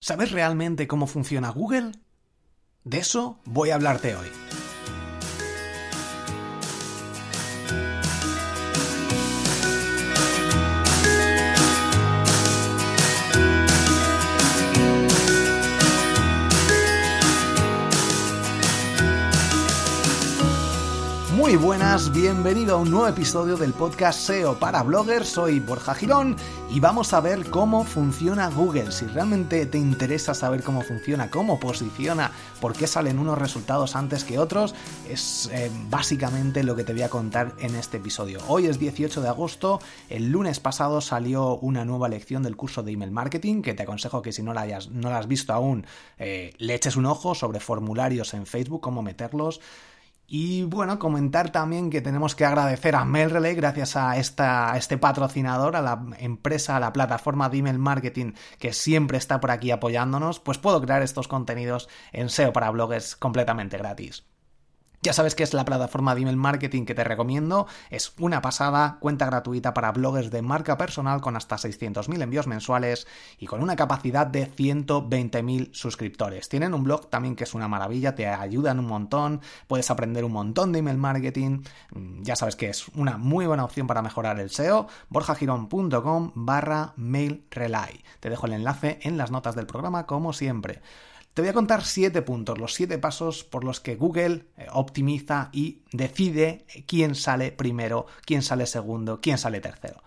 ¿Sabes realmente cómo funciona Google? De eso voy a hablarte hoy. Muy buenas, bienvenido a un nuevo episodio del podcast SEO para bloggers. Soy Borja Girón y vamos a ver cómo funciona Google. Si realmente te interesa saber cómo funciona, cómo posiciona, por qué salen unos resultados antes que otros, es eh, básicamente lo que te voy a contar en este episodio. Hoy es 18 de agosto, el lunes pasado salió una nueva lección del curso de email marketing que te aconsejo que si no la, no la has visto aún, eh, le eches un ojo sobre formularios en Facebook, cómo meterlos. Y bueno, comentar también que tenemos que agradecer a MailRelay gracias a, esta, a este patrocinador, a la empresa, a la plataforma de email marketing que siempre está por aquí apoyándonos, pues puedo crear estos contenidos en SEO para bloggers completamente gratis. Ya sabes que es la plataforma de email marketing que te recomiendo. Es una pasada, cuenta gratuita para bloggers de marca personal con hasta 600.000 envíos mensuales y con una capacidad de 120.000 suscriptores. Tienen un blog también que es una maravilla, te ayudan un montón, puedes aprender un montón de email marketing. Mm, ya sabes que es una muy buena opción para mejorar el SEO. borjagirón.com barra mailrelay. Te dejo el enlace en las notas del programa como siempre. Te voy a contar siete puntos, los siete pasos por los que Google eh, optimiza y decide quién sale primero, quién sale segundo, quién sale tercero.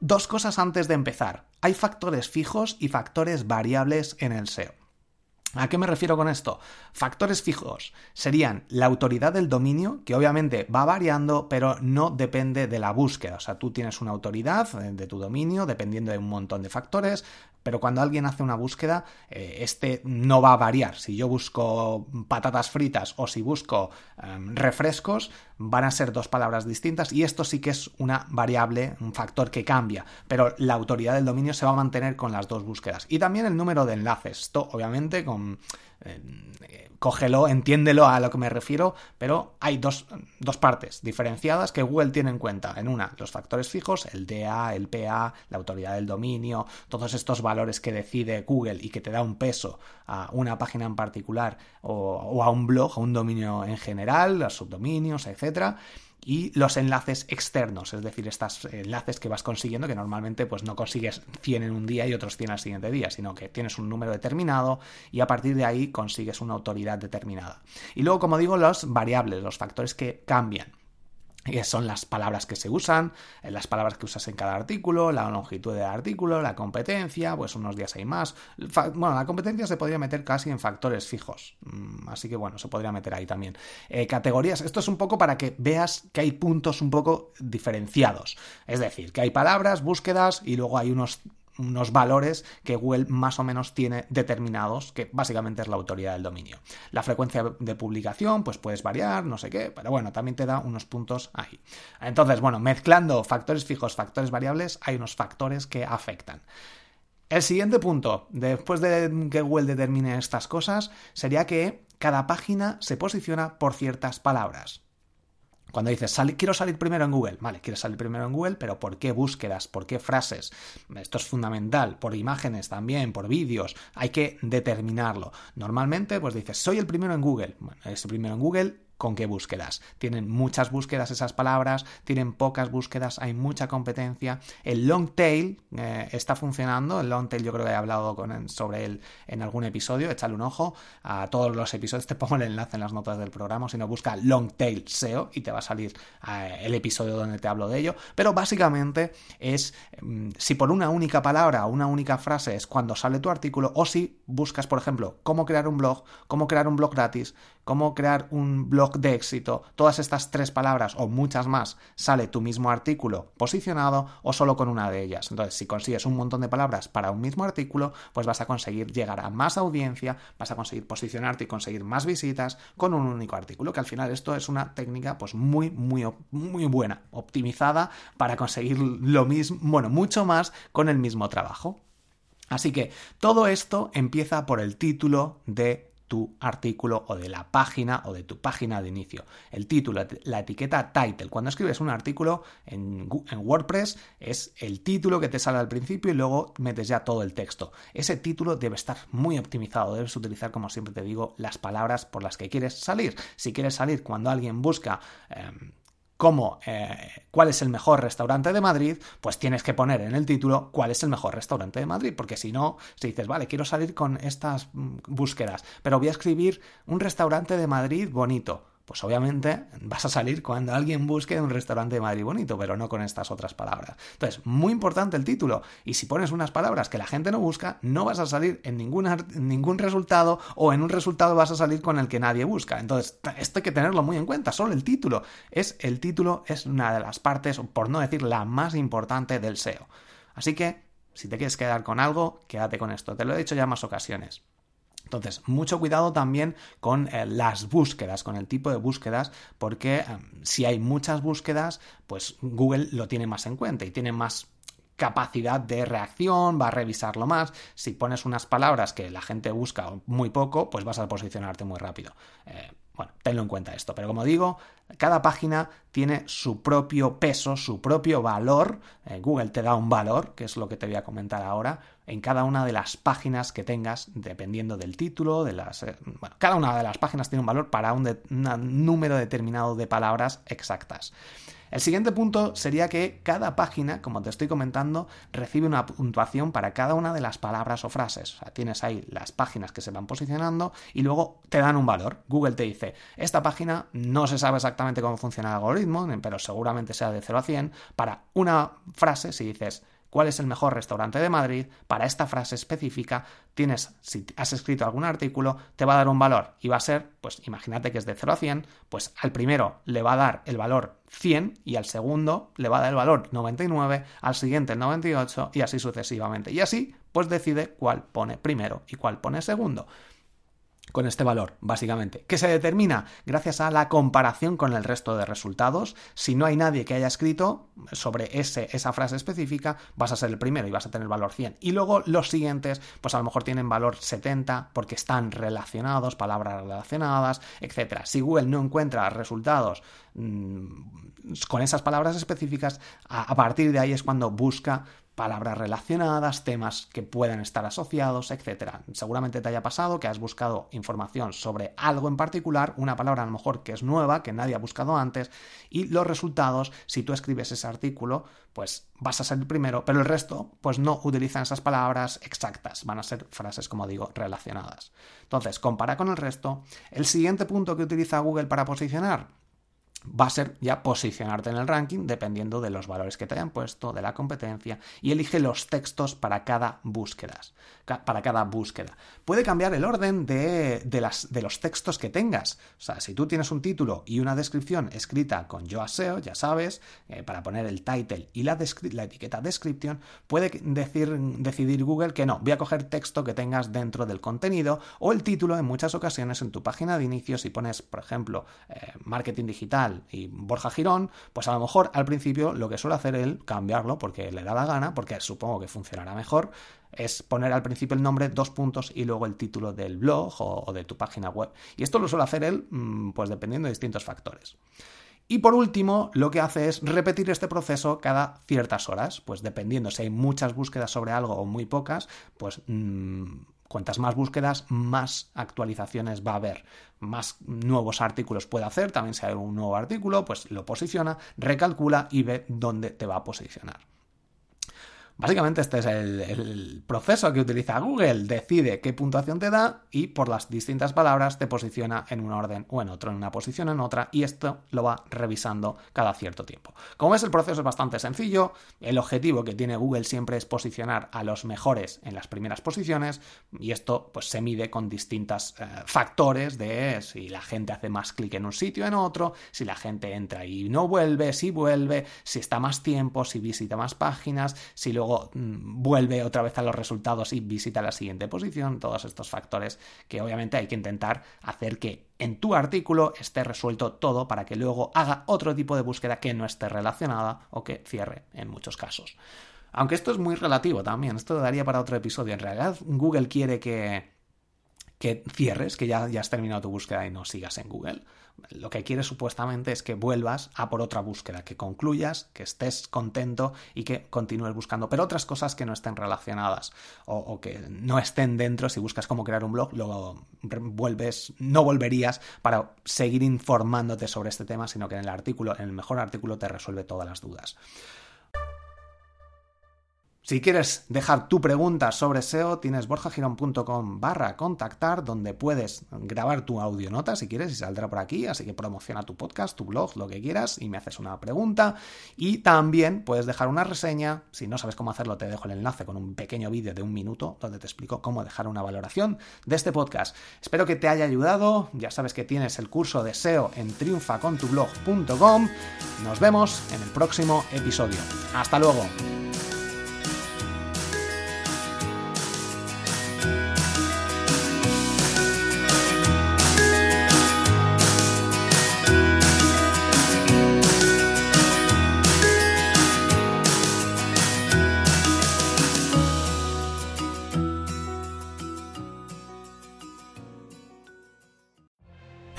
Dos cosas antes de empezar. Hay factores fijos y factores variables en el SEO. ¿A qué me refiero con esto? Factores fijos serían la autoridad del dominio, que obviamente va variando, pero no depende de la búsqueda. O sea, tú tienes una autoridad eh, de tu dominio dependiendo de un montón de factores, pero cuando alguien hace una búsqueda, eh, este no va a variar. Si yo busco patatas fritas o si busco em, refrescos, van a ser dos palabras distintas y esto sí que es una variable, un factor que cambia, pero la autoridad del dominio se va a mantener con las dos búsquedas. Y también el número de enlaces. Esto, obviamente, con eh, cógelo, entiéndelo a lo que me refiero, pero hay dos, partes diferenciadas que Google tiene en cuenta. En una, los factores fijos, el DA, el PA, la autoridad del dominio, todos estos valores que decide Google y que te da un peso a una página en particular o, o a un blog, a un dominio en general, los subdominios, etcétera y los enlaces externos, es decir, estos enlaces que vas consiguiendo, que normalmente pues no consigues 100 en un día y otros 100 al siguiente día, sino que tienes un número determinado y a partir de ahí consigues una autoridad determinada. Y luego, como digo, los variables, los factores que cambian son las palabras que se usan, eh, las palabras que usas en cada artículo, la longitud del artículo, la competencia, pues unos días hay más. Bueno, la competencia se podría meter casi en factores fijos, mm, así que bueno, se podría meter ahí también. Eh, categorías, esto es un poco para que veas que hay puntos un poco diferenciados, es decir, que hay palabras, búsquedas y luego hay unos unos valores que Google más o menos tiene determinados, que básicamente es la autoridad del dominio. La frecuencia de publicación, pues puedes variar, no sé qué, pero bueno, también te da unos puntos ahí. Entonces, bueno, mezclando factores fijos, factores variables, hay unos factores que afectan. El siguiente punto, después de que Google determine estas cosas, sería que cada página se posiciona por ciertas palabras. Cuando dices, quiero salir primero en Google, vale, quieres salir primero en Google, pero ¿por qué búsquedas? ¿Por qué frases? Esto es fundamental, por imágenes también, por vídeos, hay que determinarlo. Normalmente, pues dices, soy el primero en Google. Bueno, el primero en Google, con qué búsquedas. Tienen muchas búsquedas esas palabras, tienen pocas búsquedas, hay mucha competencia. El long tail eh, está funcionando, el long tail yo creo que he hablado con, sobre él en algún episodio, échale un ojo a todos los episodios, te pongo el enlace en las notas del programa, si no busca long tail SEO y te va a salir eh, el episodio donde te hablo de ello, pero básicamente es mm, si por una única palabra una única frase es cuando sale tu artículo o si buscas, por ejemplo, cómo crear un blog, cómo crear un blog gratis, cómo crear un blog de éxito, todas estas tres palabras o muchas más, sale tu mismo artículo posicionado o solo con una de ellas. Entonces, si consigues un montón de palabras para un mismo artículo, pues vas a conseguir llegar a más audiencia, vas a conseguir posicionarte y conseguir más visitas con un único artículo, que al final esto es una técnica pues muy, muy, muy buena, optimizada para conseguir lo mismo, bueno, mucho más con el mismo trabajo. Así que todo esto empieza por el título de tu artículo o de la página o de tu página de inicio. El título, la etiqueta title. Cuando escribes un artículo en, WordPress es el título que te sale al principio y luego metes ya todo el texto. Ese título debe estar muy optimizado. Debes utilizar, como siempre te digo, las palabras por las que quieres salir. Si quieres salir cuando alguien busca... Em, como eh, cuál es el mejor restaurante de Madrid, pues tienes que poner en el título cuál es el mejor restaurante de Madrid, porque si no, si dices, vale, quiero salir con estas mm, búsquedas, pero voy a escribir un restaurante de Madrid bonito, pues obviamente vas a salir cuando alguien busque un restaurante de Madrid bonito, pero no con estas otras palabras. Entonces, muy importante el título. Y si pones unas palabras que la gente no busca, no vas a salir en ningún, ningún resultado o en un resultado vas a salir con el que nadie busca. Entonces, esto hay que tenerlo muy en cuenta. Solo el título. Es, el título es una de las partes, por no decir la más importante del SEO. Así que, si te quieres quedar con algo, quédate con esto. Te lo he dicho ya más ocasiones. Entonces, mucho cuidado también con eh, las búsquedas, con el tipo de búsquedas, porque eh, si hay muchas búsquedas, pues Google lo tiene más en cuenta y tiene más capacidad de reacción, va a revisarlo más. Si pones unas palabras que la gente busca muy poco, pues vas a posicionarte muy rápido. Eh, bueno, tenlo en cuenta esto. Pero como digo, cada página tiene su propio peso, su propio valor. Eh, Google te da un valor, que es lo que te voy a comentar ahora, en cada una de las páginas que tengas, dependiendo del título, de las. Eh, bueno, cada una de las páginas tiene un valor para un número determinado de palabras exactas. El siguiente punto sería que cada página, como te estoy comentando, recibe una puntuación para cada una de las palabras o frases. O sea, tienes ahí las páginas que se van posicionando y luego te dan un valor. Google te dice, esta página no se sabe exactamente cómo funciona el algoritmo, pero seguramente sea de 0 a 100. Para una frase, si dices cuál es el mejor restaurante de Madrid, para esta frase específica, tienes, si has escrito algún artículo, te va a dar un valor y va a ser, pues imagínate que es de 0 a 100, pues al primero le va a dar el valor 100 y al segundo le va a dar el valor 99, al siguiente el 98 y así sucesivamente. Y así, pues decide cuál pone primero y cuál pone segundo con este valor, básicamente, que se determina gracias a la comparación con el resto de resultados. Si no hay nadie que haya escrito sobre ese, esa frase específica, vas a ser el primero y vas a tener valor 100. Y luego los siguientes, pues a lo mejor tienen valor 70 porque están relacionados, palabras relacionadas, etc. Si Google no encuentra resultados mm, con esas palabras específicas, a partir de ahí es cuando busca palabras relacionadas, temas que puedan estar asociados, etc. Seguramente te haya pasado que has buscado información sobre algo en particular, una palabra a lo mejor que es nueva, que nadie ha buscado antes, y los resultados, si tú escribes ese artículo, pues vas a ser el primero, pero el resto, pues no utilizan esas palabras exactas, van a ser frases, como digo, relacionadas. Entonces, compara con el resto. El siguiente punto que utiliza Google para posicionar, va a ser ya posicionarte en el ranking dependiendo de los valores que te hayan puesto, de la competencia y elige los textos para cada búsqueda. Para cada búsqueda. Puede cambiar el orden de, las, de los textos que tengas. O sea, si tú tienes un título y una descripción escrita con yo SEO, ya sabes, eh, para poner el title y la, la etiqueta description, puede decir, decidir Google que no, voy a coger texto que tengas dentro del contenido o el título en muchas ocasiones en tu página de inicio, si pones, por ejemplo, eh, marketing digital, y Borja Girón, pues a lo mejor al principio lo que suele hacer él, cambiarlo porque le da la gana, porque supongo que funcionará mejor, es poner al principio el nombre, dos puntos y luego el título del blog o, de tu página web. Y esto lo suele hacer él, mm, pues dependiendo de distintos factores. Y por último, lo que hace es repetir este proceso cada ciertas horas, pues dependiendo si hay muchas búsquedas sobre algo o muy pocas, pues mm, Cuantas más búsquedas, más actualizaciones va a haber, más nuevos artículos puede hacer. También si hay un nuevo artículo, pues lo posiciona, recalcula y ve dónde te va a posicionar. Básicamente este es el, proceso que utiliza Google. Decide qué puntuación te da y por las distintas palabras te posiciona en un orden o en otro, en una posición en otra y esto lo va revisando cada cierto tiempo. Como ves el proceso es bastante sencillo. El objetivo que tiene Google siempre es posicionar a los mejores en las primeras posiciones y esto pues se mide con distintos eh, factores de si la gente hace más clic en un sitio en otro, si la gente entra y no vuelve, si vuelve, si está más tiempo, si visita más páginas, si lo luego mm, vuelve otra vez a los resultados y visita la siguiente posición, todos estos factores que obviamente hay que intentar hacer que en tu artículo esté resuelto todo para que luego haga otro tipo de búsqueda que no esté relacionada o que cierre en muchos casos. Aunque esto es muy relativo también, esto daría para otro episodio. En realidad Google quiere que, que cierres, que ya, ya has terminado tu búsqueda y no sigas en Google. Lo que quiere supuestamente es que vuelvas a por otra búsqueda, que concluyas, que estés contento y que continúes buscando, pero otras cosas que no estén relacionadas o, que no estén dentro, si buscas cómo crear un blog, luego vuelves, no volverías para seguir informándote sobre este tema, sino que en el artículo, en el mejor artículo te resuelve todas las dudas. Si quieres dejar tu pregunta sobre SEO, tienes borjagirón.com barra contactar, donde puedes grabar tu audionota si quieres y saldrá por aquí, así que promociona tu podcast, tu blog, lo que quieras y me haces una pregunta. Y también puedes dejar una reseña, si no sabes cómo hacerlo te dejo el enlace con un pequeño vídeo de un minuto donde te explico cómo dejar una valoración de este podcast. Espero que te haya ayudado, ya sabes que tienes el curso de SEO en triunfacontublog.com. Nos vemos en el próximo episodio. Hasta luego.